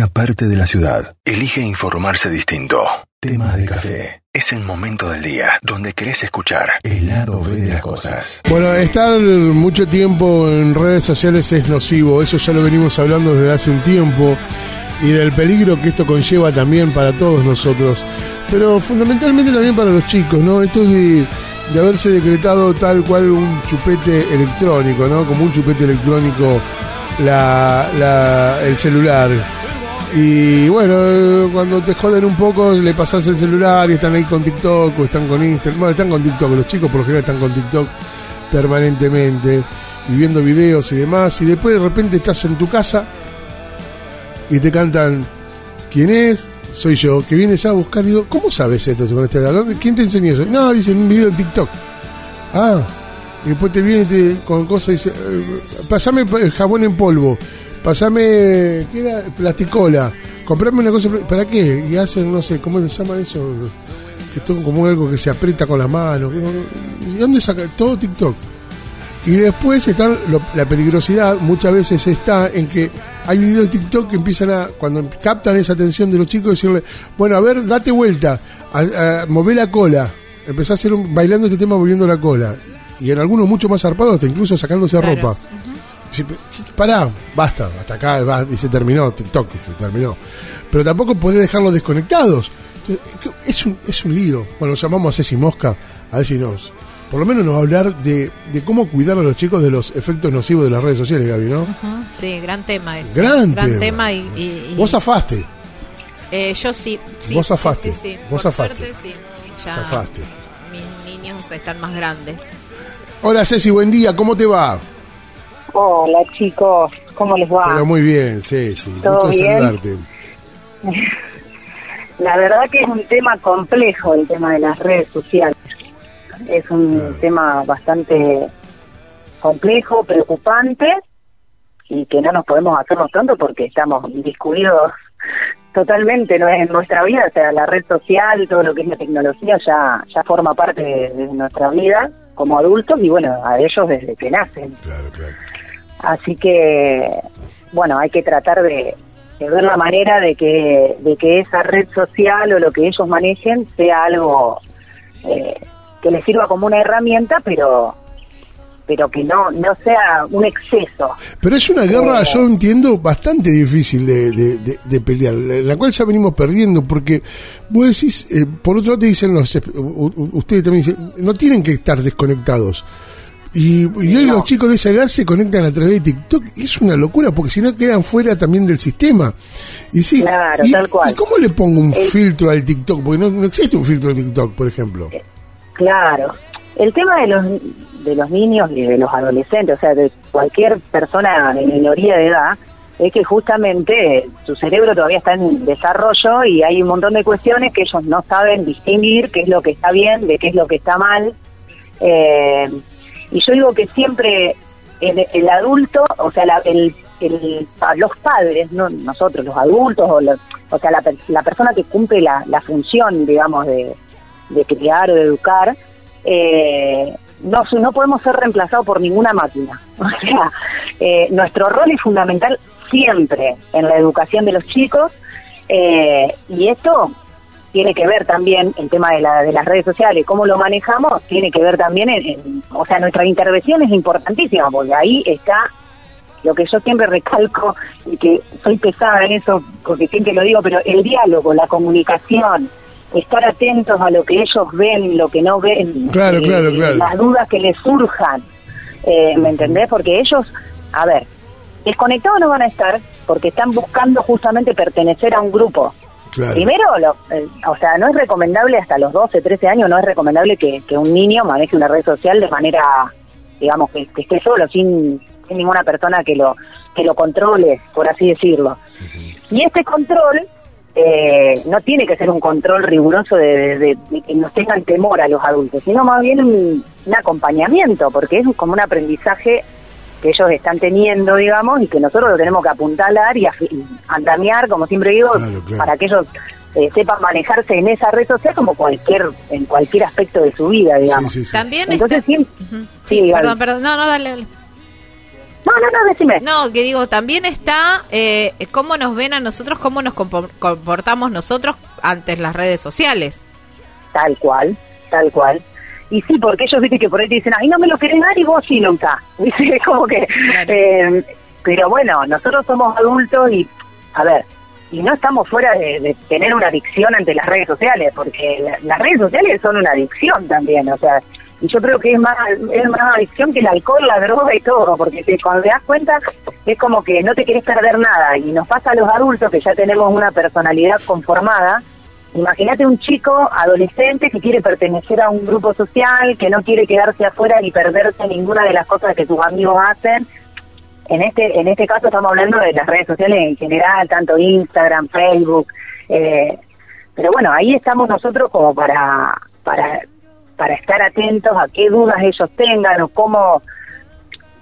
una parte de la ciudad elige informarse distinto. Tema de café. Es el momento del día donde querés escuchar el lado B de las cosas. Bueno, estar mucho tiempo en redes sociales es nocivo, eso ya lo venimos hablando desde hace un tiempo y del peligro que esto conlleva también para todos nosotros, pero fundamentalmente también para los chicos, ¿no? Esto de, de haberse decretado tal cual un chupete electrónico, ¿no? Como un chupete electrónico la, la, el celular. Y bueno, cuando te joden un poco, le pasas el celular y están ahí con TikTok o están con Instagram. Bueno, están con TikTok, los chicos por lo general están con TikTok permanentemente y viendo videos y demás. Y después de repente estás en tu casa y te cantan ¿Quién es? Soy yo, que vienes a buscar. Y digo, ¿cómo sabes esto? ¿Quién te enseñó eso? No, dice en un video en TikTok. Ah, y después te viene te, con cosas y dice, eh, pasame el jabón en polvo, pasame, ¿qué era? Plasticola, comprame una cosa, ¿para qué? Y hacen, no sé, ¿cómo se llama eso? Que es como algo que se aprieta con la mano. ¿Y dónde saca? Todo TikTok. Y después está la peligrosidad, muchas veces está en que hay videos de TikTok que empiezan a, cuando captan esa atención de los chicos, decirle, bueno, a ver, date vuelta, a, mover la cola. Empezá a hacer un, bailando este tema moviendo la cola y en algunos mucho más zarpados, hasta incluso sacándose ropa. Pará, basta, hasta acá y se terminó, TikTok, se terminó. Pero tampoco podés dejarlos desconectados. Es un, es un lío. Bueno, llamamos a Ceci Mosca a ver si nos, por lo menos nos va a hablar de, de, cómo cuidar a los chicos de los efectos nocivos de las redes sociales, Gaby, ¿no? Sí, gran tema ese. Gran, tema. y, Vos zafaste. Eh, yo sí, sí. Vos zafaste. Sí, sí, Vos zafaste. Suerte, sí. Ya zafaste. Mis niños están más grandes. Hola Ceci, buen día, ¿cómo te va? Hola chicos, ¿cómo les va? Pero muy bien, Ceci, ¿Todo gusto bien? saludarte. La verdad que es un tema complejo el tema de las redes sociales. Es un Claro. tema bastante complejo, preocupante y que no nos podemos hacernos tanto porque estamos discurridos totalmente ¿no? en nuestra vida, o sea, la red social, todo lo que es la tecnología ya, ya forma parte de, de nuestra vida como adultos y bueno, a ellos desde que nacen. Claro, claro. Así que, bueno, hay que tratar de, de ver la manera de que, de que esa red social o lo que ellos manejen sea algo eh, que les sirva como una herramienta, pero pero que no no sea un exceso. Pero es una guerra, Eh. yo entiendo, bastante difícil de, de- de- de pelear, la cual ya venimos perdiendo, porque vos decís, eh, por otro lado te dicen los, ustedes también dicen, no tienen que estar desconectados. Y, y hoy No. los chicos de esa edad se conectan a través de TikTok, es una locura, porque si no quedan fuera también del sistema. Y sí, Claro, y, tal cual. ¿y cómo le pongo un El- filtro al TikTok? Porque no, no existe un filtro al TikTok, por ejemplo. Claro. El tema de los de los niños y de los adolescentes, o sea, de cualquier persona de minoría de edad, es que justamente su cerebro todavía está en desarrollo y hay un montón de cuestiones que ellos no saben distinguir qué es lo que está bien, de qué es lo que está mal. Eh, y yo digo que siempre el, el adulto, o sea, la- el, el- los padres, no nosotros, los adultos, o, los- o sea, la, la persona que cumple la, la función, digamos, de, de criar o de educar, eh, no, no podemos ser reemplazados por ninguna máquina. O sea, eh, nuestro rol es fundamental siempre en la educación de los chicos eh, y esto tiene que ver también el tema de, la, de las redes sociales, cómo lo manejamos, tiene que ver también en, en- o sea, nuestra intervención es importantísima porque ahí está lo que yo siempre recalco y que soy pesada en eso porque siempre lo digo, pero el diálogo, la comunicación, estar atentos a lo que ellos ven, lo que no ven, Claro, eh, claro, claro. las dudas que les surjan, eh, ¿me entendés? Porque ellos, a ver, desconectados no van a estar porque están buscando justamente pertenecer a un grupo. Claro. Primero, lo- eh, o sea, no es recomendable hasta los 12, 13 años, no es recomendable que, que un niño maneje una red social de manera, digamos, que, que esté solo, sin, sin ninguna persona que lo, que lo controle, por así decirlo. Y este control eh, no tiene que ser un control riguroso de, de- de- de que nos tengan temor a los adultos, sino más bien un, un acompañamiento, porque es como un aprendizaje que ellos están teniendo, digamos, y que nosotros lo tenemos que apuntalar y, y andamiar, como siempre digo, Claro, claro. para que ellos eh, sepan manejarse en esa red social como cualquier en cualquier aspecto de su vida, digamos. Sí, sí, sí. También Entonces, está... sí, perdón, perdón. No, no, dale. dale. No, no, no, decime. No, que digo, también está eh, cómo nos ven a nosotros, cómo nos compo- comportamos nosotros ante las redes sociales. Tal cual, tal cual. Y sí, porque ellos viste que por ahí te dicen, ay, no me lo querés dar y vos sí nunca. Dice, como que... Claro. eh, pero bueno, nosotros somos adultos y, a ver, y no estamos fuera de, de tener una adicción ante las redes sociales, porque la- las redes sociales son una adicción también, o sea, y yo creo que es más es más adicción que el alcohol, la droga y todo, porque te- cuando te das cuenta es como que no te querés perder nada, y nos pasa a los adultos que ya tenemos una personalidad conformada, Imagínate un chico adolescente que quiere pertenecer a un grupo social, que no quiere quedarse afuera ni perderse ninguna de las cosas que sus amigos hacen. En este en este caso estamos hablando de las redes sociales en general, tanto Instagram, Facebook. eh, pero bueno, ahí estamos nosotros como para para para estar atentos a qué dudas ellos tengan o cómo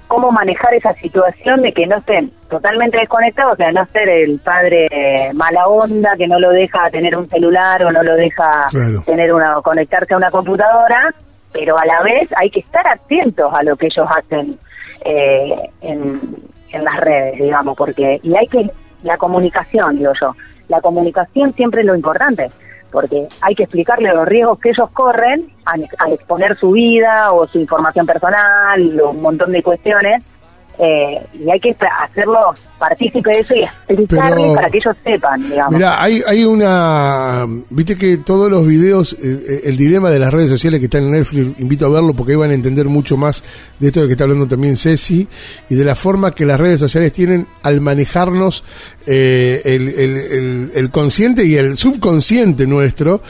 cómo manejar esa situación de que no estén totalmente desconectados, o sea, no ser el padre mala onda que no lo deja tener un celular o no lo deja Claro. tener una conectarse a una computadora, pero a la vez hay que estar atentos a lo que ellos hacen eh, en, en las redes, digamos, porque y hay que la comunicación, digo yo, la comunicación siempre es lo importante, porque hay que explicarle los riesgos que ellos corren al, al exponer su vida o su información personal, o un montón de cuestiones, eh, y hay que hacerlo partícipe de eso y explicarles Pero- para que ellos sepan, digamos. Mira, hay, hay una. Viste que todos los videos, eh, eh, el dilema de las redes sociales que están en Netflix, invito a verlo porque ahí van a entender mucho más de esto de que está hablando también Ceci y de la forma que las redes sociales tienen al manejarnos eh, el, el- el- el consciente y el subconsciente nuestro.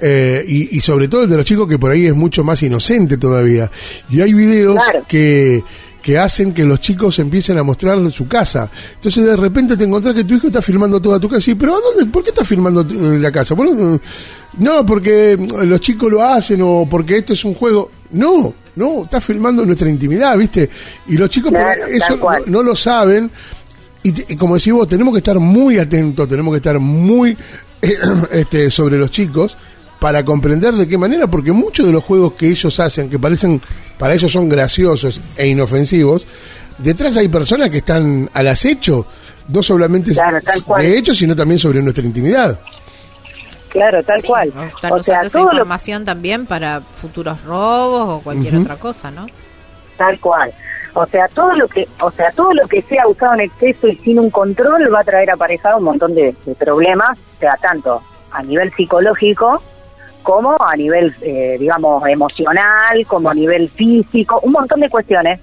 eh, y, y sobre todo el de los chicos que por ahí es mucho más inocente todavía. Y hay videos Claro. que, que hacen que los chicos empiecen a mostrar su casa. Entonces de repente te encontrás que tu hijo está filmando toda tu casa. Y, pero ¿a dónde? ¿Por qué estás filmando eh, la casa? Bueno, no, porque mm, los chicos lo hacen o porque esto es un juego. No, no, estás filmando nuestra intimidad, ¿viste? Y los chicos Claro, eso no, no lo saben. Y, te- y como decís vos, tenemos que estar muy atentos, tenemos que estar muy eh, este, sobre los chicos para comprender de qué manera, porque muchos de los juegos que ellos hacen, que parecen, para ellos son graciosos e inofensivos, detrás hay personas que están al acecho, no solamente Claro, de hecho, sino también sobre nuestra intimidad. Claro, tal Sí, cual. o Están O sea, esa todo lo información también para futuros robos o cualquier otra cosa, ¿no? Tal cual. O sea, todo lo que, o sea, todo lo que sea usado en exceso y sin un control va a traer aparejado un montón de, de problemas, o sea, tanto a nivel psicológico como a nivel, eh, digamos, emocional, como a nivel físico, un montón de cuestiones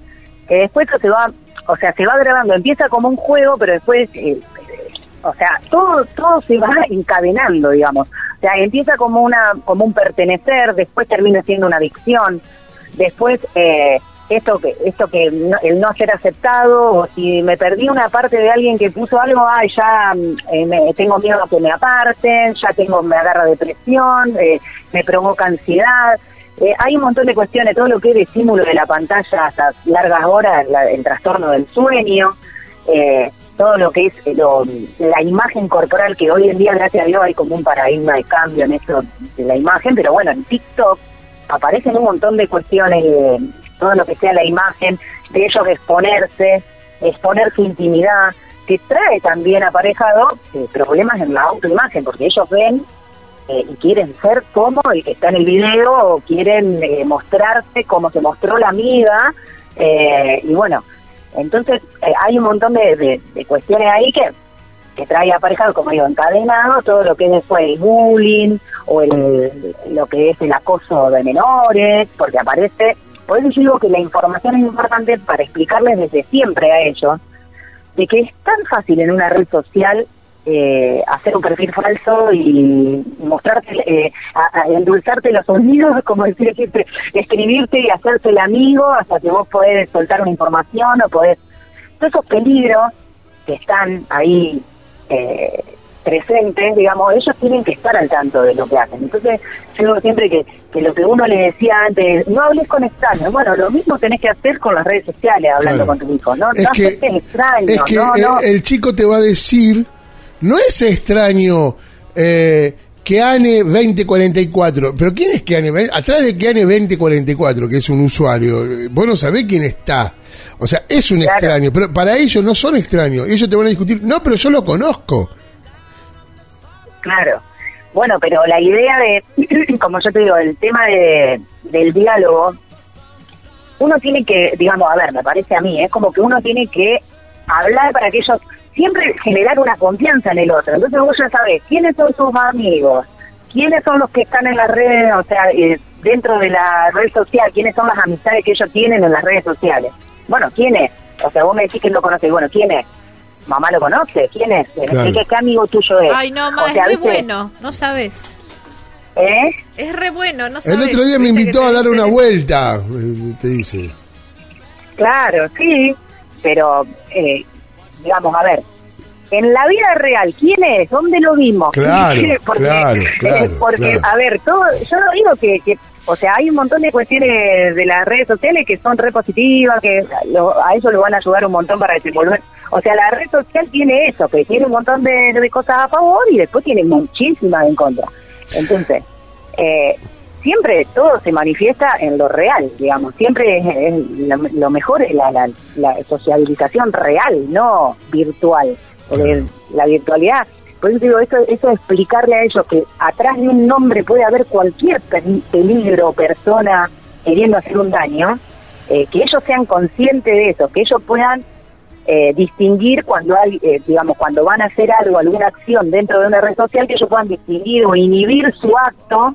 que después se va, o sea, se va agravando. Empieza como un juego, pero después, eh, o sea, todo, todo se va encadenando, digamos. O sea, empieza como una, como un pertenecer, después termina siendo una adicción, después eh, esto que esto que no- el no ser aceptado o si me perdí una parte de alguien que puso algo ay ya mm, eh, me, tengo miedo a que me aparten ya tengo me agarra depresión eh, me provoca ansiedad. Eh, hay un montón de cuestiones todo lo que es estímulo de la pantalla hasta largas horas la- el trastorno del sueño eh, todo lo que es eh, lo- la imagen corporal que hoy en día gracias a Dios hay como un paradigma de cambio en esto de la imagen pero bueno en TikTok aparecen un montón de cuestiones todo lo que sea la imagen, de ellos exponerse, exponer su intimidad, que trae también aparejado eh, problemas en la autoimagen, porque ellos ven eh, y quieren ser como el que está en el video, o quieren eh, mostrarse como se mostró la amiga, y bueno, entonces hay un montón de, de- de cuestiones ahí que que trae aparejado, como digo, encadenado todo lo que es después el bullying o el, lo que es el acoso de menores, porque aparece. Por eso yo digo que la información es importante para explicarles desde siempre a ellos de que es tan fácil en una red social eh, hacer un perfil falso y mostrarte, eh, endulzarte los oídos, como decir siempre, escribirte y hacerte el amigo hasta que vos podés soltar una información o podés... Todos esos peligros que están ahí eh, presentes, digamos, ellos tienen que estar al tanto de lo que hacen. Entonces, yo digo siempre que, que lo que uno le decía antes, no hables con extraños. Bueno, lo mismo tenés que hacer con las redes sociales, hablando Claro. con tu hijo. No, Es no que- extraños, Es que no, el, no. el chico te va a decir, no es extraño eh, Keane 2044. ¿Pero quién es Keane? Atrás de Keane 2044, que es un usuario, vos no sabés quién está. O sea, es un extraño, pero para ellos no son extraños. Ellos te van a discutir, no, pero yo lo conozco. Claro. Bueno, pero la idea de, como yo te digo, el tema de, del diálogo, uno tiene que, digamos, a ver, me parece a mí, es como que uno tiene que hablar para que ellos siempre generar una confianza en el otro. Entonces vos ya sabés quiénes son tus amigos, quiénes son los que están en las redes, o sea, eh, dentro de la red social, quiénes son las amistades que ellos tienen en las redes sociales. Bueno, ¿quién es? O sea, vos me decís que lo conoces. Bueno, ¿quién es? Mamá lo conoce. ¿Quién es? ¿Qué, amigo tuyo es? Ay, no, mamá, es re bueno. No sabes. ¿Eh? Es re bueno, no sabes. El otro día me invitó a dar una vuelta, eh, te dice. Claro, sí, pero, eh, digamos, a ver, en la vida real, ¿quién es? ¿Dónde lo vimos? Claro, claro, claro, Porque, a ver, todo, yo no digo que, que o sea, hay un montón de cuestiones de las redes sociales que son re positivas, que a eso lo van a ayudar un montón para desenvolver. O sea, la red social tiene eso, que tiene un montón de, cosas a favor y después tiene muchísimas en contra. Entonces, eh, siempre todo se manifiesta en lo real, digamos. Siempre es, lo, mejor es la, la, sociabilización real, no virtual. Porque la virtualidad por eso digo, eso, eso explicarle a ellos que atrás de un nombre puede haber cualquier peligro o persona queriendo hacer un daño, eh, que ellos sean conscientes de eso, que ellos puedan eh, distinguir cuando hay, eh, digamos, cuando van a hacer algo, alguna acción dentro de una red social, que ellos puedan distinguir o inhibir su acto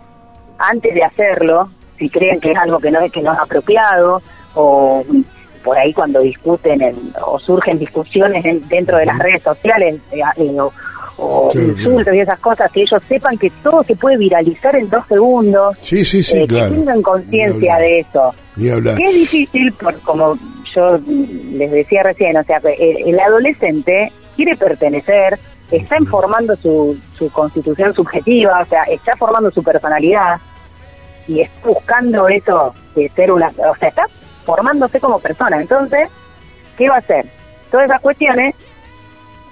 antes de hacerlo, si creen que es algo que no es que no es apropiado o por ahí cuando discuten o surgen discusiones dentro de las redes sociales o, o insultos y esas cosas, que ellos sepan que todo se puede viralizar en dos segundos. Sí, sí, sí, eh, Que tengan conciencia de eso. Que es difícil, por, como yo les decía recién, o sea, el, adolescente quiere pertenecer, está formando su, su constitución subjetiva, o sea, está formando su personalidad y está buscando eso de ser una, o sea, está formándose como persona. Entonces, ¿qué va a hacer? Todas esas cuestiones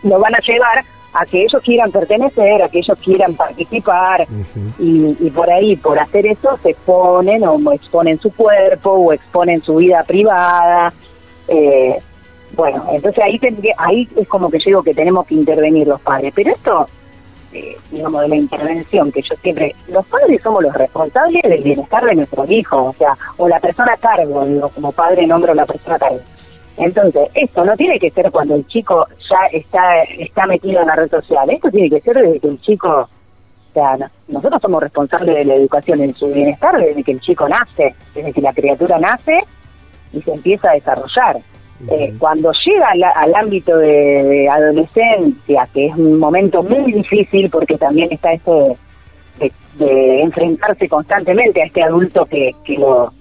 lo van a llevar a que ellos quieran pertenecer, a que ellos quieran participar y, por ahí, por hacer eso, se exponen o exponen su cuerpo o exponen su vida privada. Eh, bueno, entonces ahí, ahí es como que yo digo que tenemos que intervenir los padres, pero esto, eh, digamos, de la intervención, que yo siempre, los padres somos los responsables del bienestar de nuestros hijos, o sea, o la persona a cargo, digo, como padre nombro la persona a cargo. Entonces, esto no tiene que ser cuando el chico ya está está metido en la red social, esto tiene que ser desde que el chico, o sea, nosotros somos responsables de la educación en su bienestar desde que el chico nace, desde que la criatura nace y se empieza a desarrollar. Eh, cuando llega al, ámbito de, adolescencia, que es un momento muy difícil porque también está esto de, de enfrentarse constantemente a este adulto que, que lo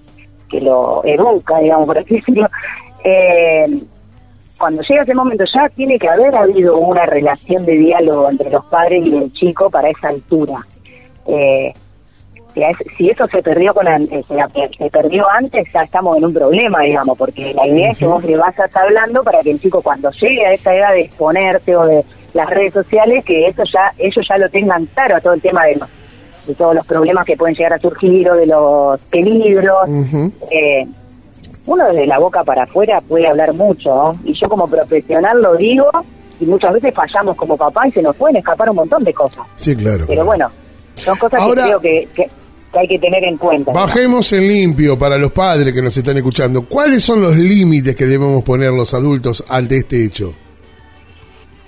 que lo educa, digamos, por así decirlo, eh, cuando llega ese momento ya tiene que haber habido una relación de diálogo entre los padres y el chico para esa altura. Eh, si eso se perdió con eh, se, perdió antes ya estamos en un problema digamos porque la idea es que vos le estar hablando para que el chico cuando llegue a esa edad de exponerse o de las redes sociales que eso ya ellos ya lo tengan claro a todo el tema de, de todos los problemas que pueden llegar a surgir o de los peligros. Eh, uno desde la boca para afuera puede hablar mucho, y yo como profesional lo digo, y muchas veces fallamos como papá y se nos pueden escapar un montón de cosas. Sí, claro. Pero bueno, son cosas que creo que, que, hay que tener en cuenta. Bajemos en limpio para los padres que nos están escuchando. ¿Cuáles son los límites que debemos poner los adultos ante este hecho?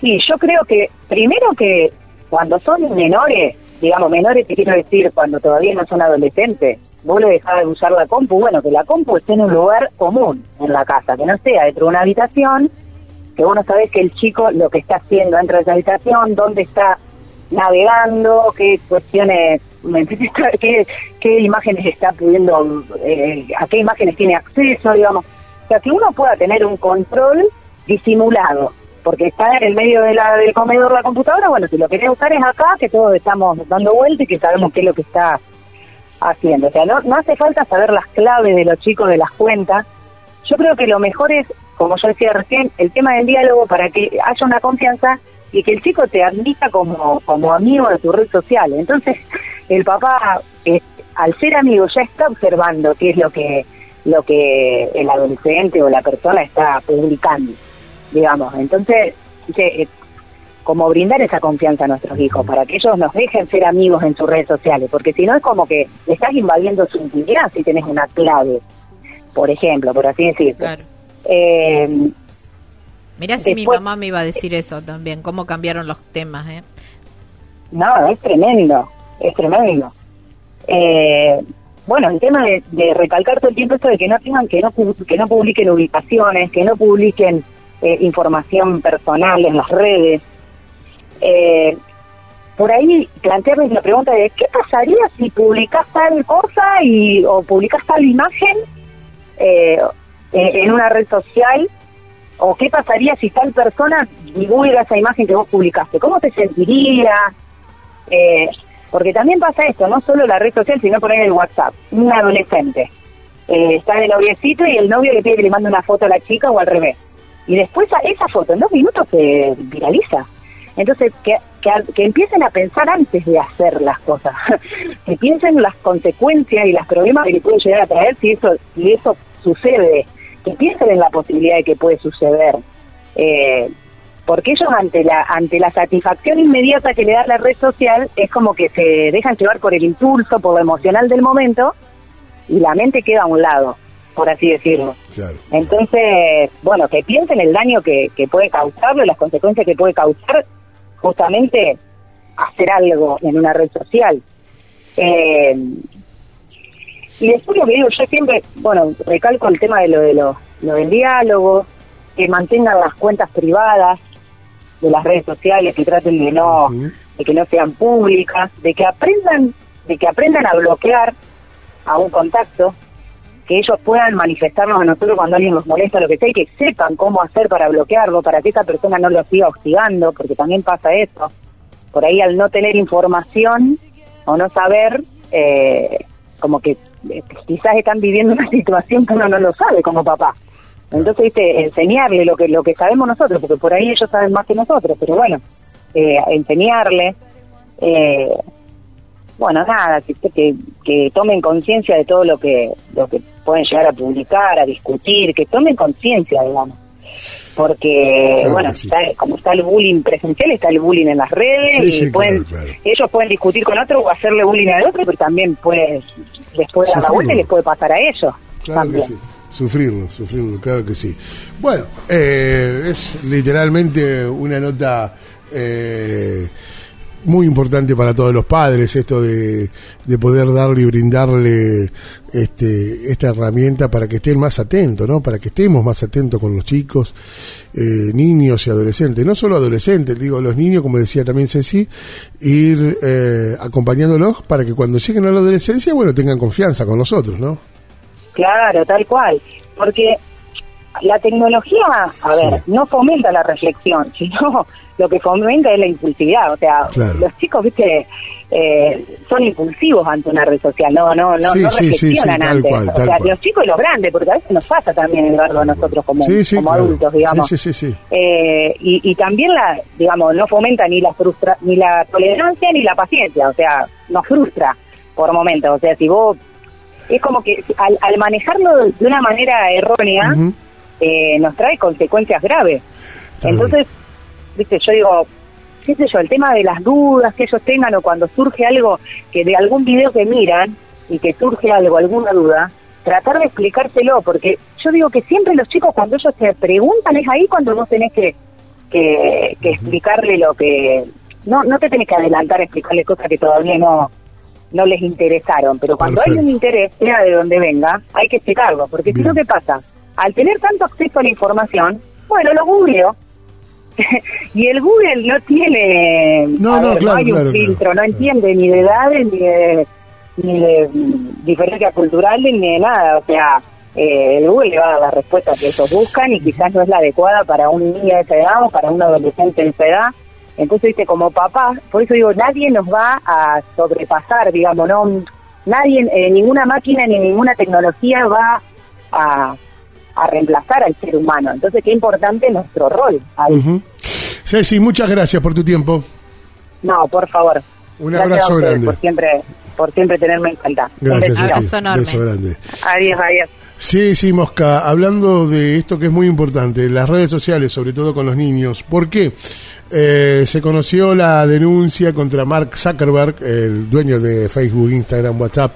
Sí, yo creo que primero que cuando son menores, digamos, menores te quiero decir, cuando todavía no son adolescentes, vos le dejás de usar la compu, bueno, que la compu esté en un lugar común en la casa, que no sea dentro de una habitación, que vos no sabés que el chico lo que está haciendo dentro de esa habitación, dónde está navegando, qué cuestiones, qué, qué imágenes está pudiendo, eh, a qué imágenes tiene acceso, digamos. O sea, que uno pueda tener un control disimulado porque está en el medio de la, del comedor la computadora, bueno, si lo querés usar es acá, que todos estamos dando vuelta y que sabemos qué es lo que está haciendo. O sea, no, no hace falta saber las claves de los chicos de las cuentas. Yo creo que lo mejor es, como yo decía recién, el tema del diálogo para que haya una confianza y que el chico te admita como, como amigo de tu red social. Entonces, el papá, eh, al ser amigo, ya está observando qué es lo que, lo que el adolescente o la persona está publicando, digamos. Entonces, dice, eh, como brindar esa confianza a nuestros hijos, para que ellos nos dejen ser amigos en sus redes sociales, porque si no es como que estás invadiendo su intimidad si tenés una clave, por ejemplo, por así decirlo. Claro. Eh, Mirá si mi mamá me iba a decir eso también, cómo cambiaron los temas, ¿eh? No, es tremendo, es tremendo. Eh, bueno, el tema de, de recalcar todo el tiempo esto de que no tengan, que no, que no publiquen ubicaciones, que no publiquen eh, información personal en las redes. Eh, por ahí plantearles la pregunta de qué pasaría si publicás tal cosa y o publicás tal imagen eh, en una red social o qué pasaría si tal persona divulga esa imagen que vos publicaste, ¿cómo te sentirías? Eh, porque también pasa esto, no solo la red social, sino ahí el WhatsApp. Un adolescente eh, está de noviecito y el novio le pide que le mande una foto a la chica o al revés. Y después esa foto en dos minutos se viraliza. Entonces, que, que, que empiecen a pensar antes de hacer las cosas, que piensen las consecuencias y los problemas que le puede llegar a traer si eso, si eso sucede, que piensen en la posibilidad de que puede suceder. Eh, porque ellos ante la ante la satisfacción inmediata que le da la red social es como que se dejan llevar por el impulso, por lo emocional del momento y la mente queda a un lado, por así decirlo. Claro. Entonces, bueno, que piensen el daño que, que puede causarlo y las consecuencias que puede causar justamente hacer algo en una red social. Eh, y después lo que digo, yo siempre, bueno, recalco el tema de lo, de lo, lo del diálogo, que mantengan las cuentas privadas de las redes sociales, que traten de no, de que no sean públicas, de que aprendan, de que aprendan a bloquear a un contacto, que ellos puedan manifestarnos a nosotros cuando alguien nos molesta, lo que sea, y que sepan cómo hacer para bloquearlo, para que esa persona no lo siga hostigando, porque también pasa eso. Por ahí al no tener información o no saber, eh, como que eh, quizás están viviendo una situación que uno no lo sabe como papá. Entonces, ¿viste? enseñarle lo que lo que sabemos nosotros, porque por ahí ellos saben más que nosotros, pero bueno, eh, enseñarle, eh, bueno, nada, que, que, que tomen conciencia de todo lo que lo que pueden llegar a publicar, a discutir, que tomen conciencia, digamos. Porque, Claro bueno, que sí. está- como está el bullying presencial, está el bullying en las redes Sí, y sí, pueden, claro, claro. ellos pueden discutir con otro o hacerle bullying al otro, pero también puede, les puede dar la vuelta y les puede pasar a ellos. También. Sufrirlo, sufrirlo, claro que sí. Bueno, eh, es literalmente una nota eh, muy importante para todos los padres, esto de, de poder darle y brindarle este, esta herramienta para que estén más atentos, ¿no? Para que estemos más atentos con los chicos, eh, niños y adolescentes. No solo adolescentes, digo, los niños, como decía también Ceci, ir eh, acompañándolos para que cuando lleguen a la adolescencia, bueno, tengan confianza con nosotros, ¿no? Claro, tal cual. Porque la tecnología, a Sí. ver, no fomenta la reflexión, sino lo que fomenta es la impulsividad. O sea, Claro. los chicos, viste, eh, son impulsivos ante una red social, no, no, no, Sí, no sí, sí, sí, reflexionan antes. cual, o sea, cual. los chicos y los grandes, porque a veces nos pasa también, Eduardo, a nosotros como, como claro. adultos, digamos. Sí, sí, sí, sí. Eh, y, y también la, digamos, no fomenta ni la frustra, ni la tolerancia ni la paciencia, o sea, nos frustra por momentos, o sea, si vos es como que al, al manejarlo de una manera errónea eh, nos trae consecuencias graves. Está Entonces, viste, yo digo, qué sé yo, el tema de las dudas que ellos tengan o cuando surge algo que de algún video que miran y que surge algo, alguna duda, tratar de explicárselo, porque yo digo que siempre los chicos cuando ellos te preguntan es ahí cuando vos tenés que, que, que explicarle lo que... No, no te tenés que adelantar a explicarle cosas que todavía no no les interesaron, pero cuando hay un interés, sea de donde venga, hay que explicarlo, porque si no, ¿qué pasa? Al tener tanto acceso a la información, bueno, lo googleo, y el Google no tiene No, no, ver, claro, hay un claro, filtro, no entiende ni de edades ni de, ni de mm, diferencias culturales ni de nada, o sea, eh, el Google le va a dar la respuesta que ellos buscan y quizás no es la adecuada para un niño de esa edad o para un adolescente de esa edad. Entonces, viste, como papá, por eso digo, nadie nos va a sobrepasar, digamos, no, nadie, eh, ninguna máquina ni ninguna tecnología va a, a reemplazar al ser humano. Entonces, qué importante nuestro rol ahí. Ujú. Ceci, muchas gracias por tu tiempo. No, por favor. Un Gracias abrazo a ustedes grande. Por siempre, por siempre tenerme en cuenta. Un Gracias. Ceci. Abrazo enorme. Beso grande. Adiós, adiós. Sí, sí, Mosca, hablando de esto que es muy importante, las redes sociales, sobre todo con los niños. ¿Por qué? Eh, se conoció la denuncia contra Mark Zuckerberg, el dueño de Facebook, Instagram, WhatsApp,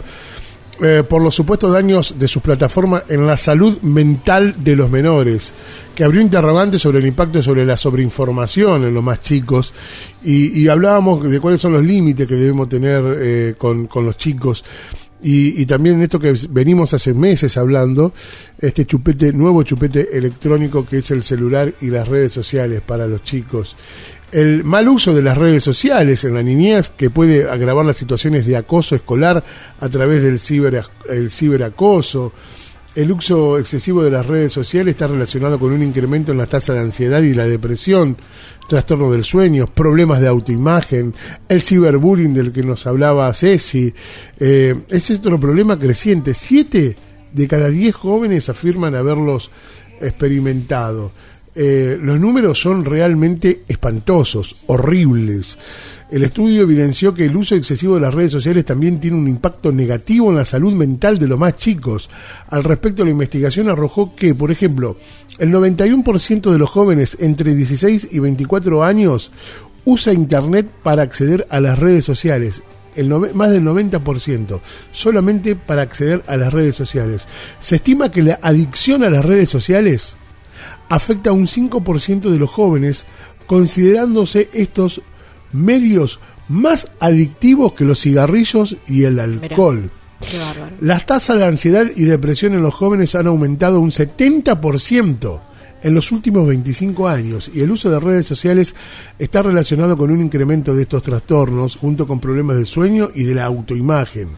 eh, por los supuestos daños de sus plataformas en la salud mental de los menores, que abrió interrogantes sobre el impacto sobre la sobreinformación en los más chicos y, hablábamos de cuáles son los límites que debemos tener eh, con, con los chicos. Y, y también esto que venimos hace meses hablando, este chupete, nuevo chupete electrónico que es el celular y las redes sociales para los chicos. El mal uso de las redes sociales en la niñez que puede agravar las situaciones de acoso escolar a través del ciber, el ciberacoso. El uso excesivo de las redes sociales está relacionado con un incremento en la tasa de ansiedad y la depresión, trastorno del sueño, problemas de autoimagen, el ciberbullying del que nos hablaba Ceci. Eh, es otro problema creciente. Siete de cada diez jóvenes afirman haberlos experimentado. Eh, los números son realmente espantosos, horribles. El estudio evidenció que el uso excesivo de las redes sociales también tiene un impacto negativo en la salud mental de los más chicos. Al respecto, la investigación arrojó que, por ejemplo, el 91% de los jóvenes entre 16 y 24 años usa Internet para acceder a las redes sociales. El nove- más del 90%, solamente para acceder a las redes sociales. Se estima que la adicción a las redes sociales afecta a un 5% de los jóvenes, considerándose estos medios más adictivos que los cigarrillos y el alcohol. Las tasas de ansiedad y depresión en los jóvenes han aumentado un 70% en los últimos 25 años y el uso de redes sociales está relacionado con un incremento de estos trastornos junto con problemas de sueño y de la autoimagen.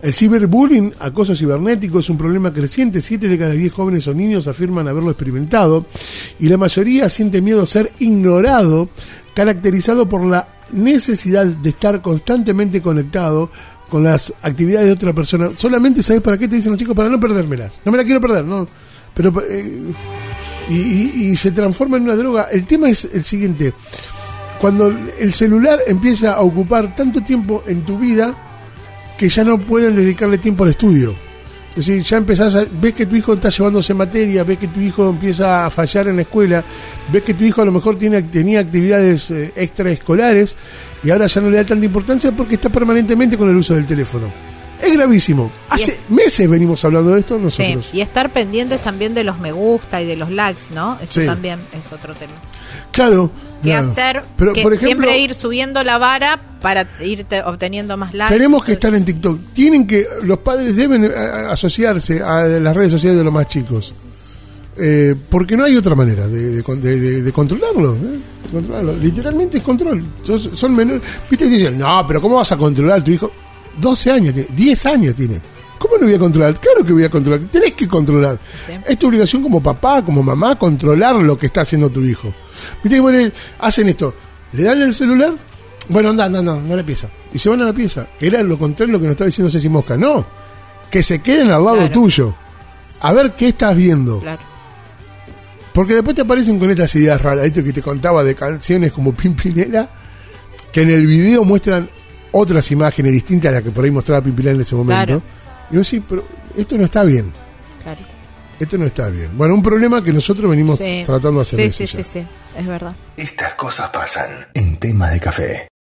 El ciberbullying, acoso cibernético, es un problema creciente. Siete de cada diez jóvenes o niños afirman haberlo experimentado y la mayoría siente miedo a ser ignorado, caracterizado por la necesidad de estar constantemente conectado con las actividades de otra persona. Solamente sabes para qué te dicen los chicos, para no perdérmelas. No me la quiero perder, no. Pero eh, y, y- y se transforma en una droga. El tema es el siguiente. Cuando el celular empieza a ocupar tanto tiempo en tu vida que ya no pueden dedicarle tiempo al estudio. Es decir, ya empezás a, ves que tu hijo está llevándose materia, ves que tu hijo empieza a fallar en la escuela, ves que tu hijo a lo mejor tiene, tenía actividades eh, extraescolares y ahora ya no le da tanta importancia porque está permanentemente con el uso del teléfono. Es gravísimo. Hace meses venimos hablando de esto Sí, nosotros. y estar pendientes también de los me gusta y de los likes, ¿no? Eso Sí. también es otro tema. Claro. ¿Qué claro. hacer? Pero, que por ejemplo, siempre ir subiendo la vara para ir obteniendo más likes. Tenemos que estar en TikTok. Tienen que, los padres deben eh, asociarse a las redes sociales de los más chicos. Eh, porque no hay otra manera de, de con- de- de- de controlarlo, ¿eh? Controlarlo. Literalmente es control. Sos- Son menores. Viste, dicen, no, pero ¿cómo vas a controlar a tu hijo? 12 años tiene, 10 años tiene. ¿Cómo no voy a controlar? Claro que voy a controlar. Tenés que controlar. Sí. Es tu obligación como papá, como mamá, controlar lo que está haciendo tu hijo. Viste que hacen esto. Le dan el celular. Bueno, anda, anda, no, no a la pieza. Y se van a la pieza. Que era lo contrario de lo que nos estaba diciendo Ceci Mosca. No. Que se queden al lado Claro. tuyo. A ver qué estás viendo. Claro. Porque después te aparecen con estas ideas raras. Esto que te contaba de canciones como Pimpinela. Que en el video muestran otras imágenes distintas a las que por ahí mostraba Pimpinela en ese momento. Claro. Y vos decís, pero esto no está bien. Claro. Esto no está bien. Bueno, un problema que nosotros venimos Sí. tratando de hacer Sí, sí, ya. sí, sí, es verdad. Estas cosas pasan en tema de café.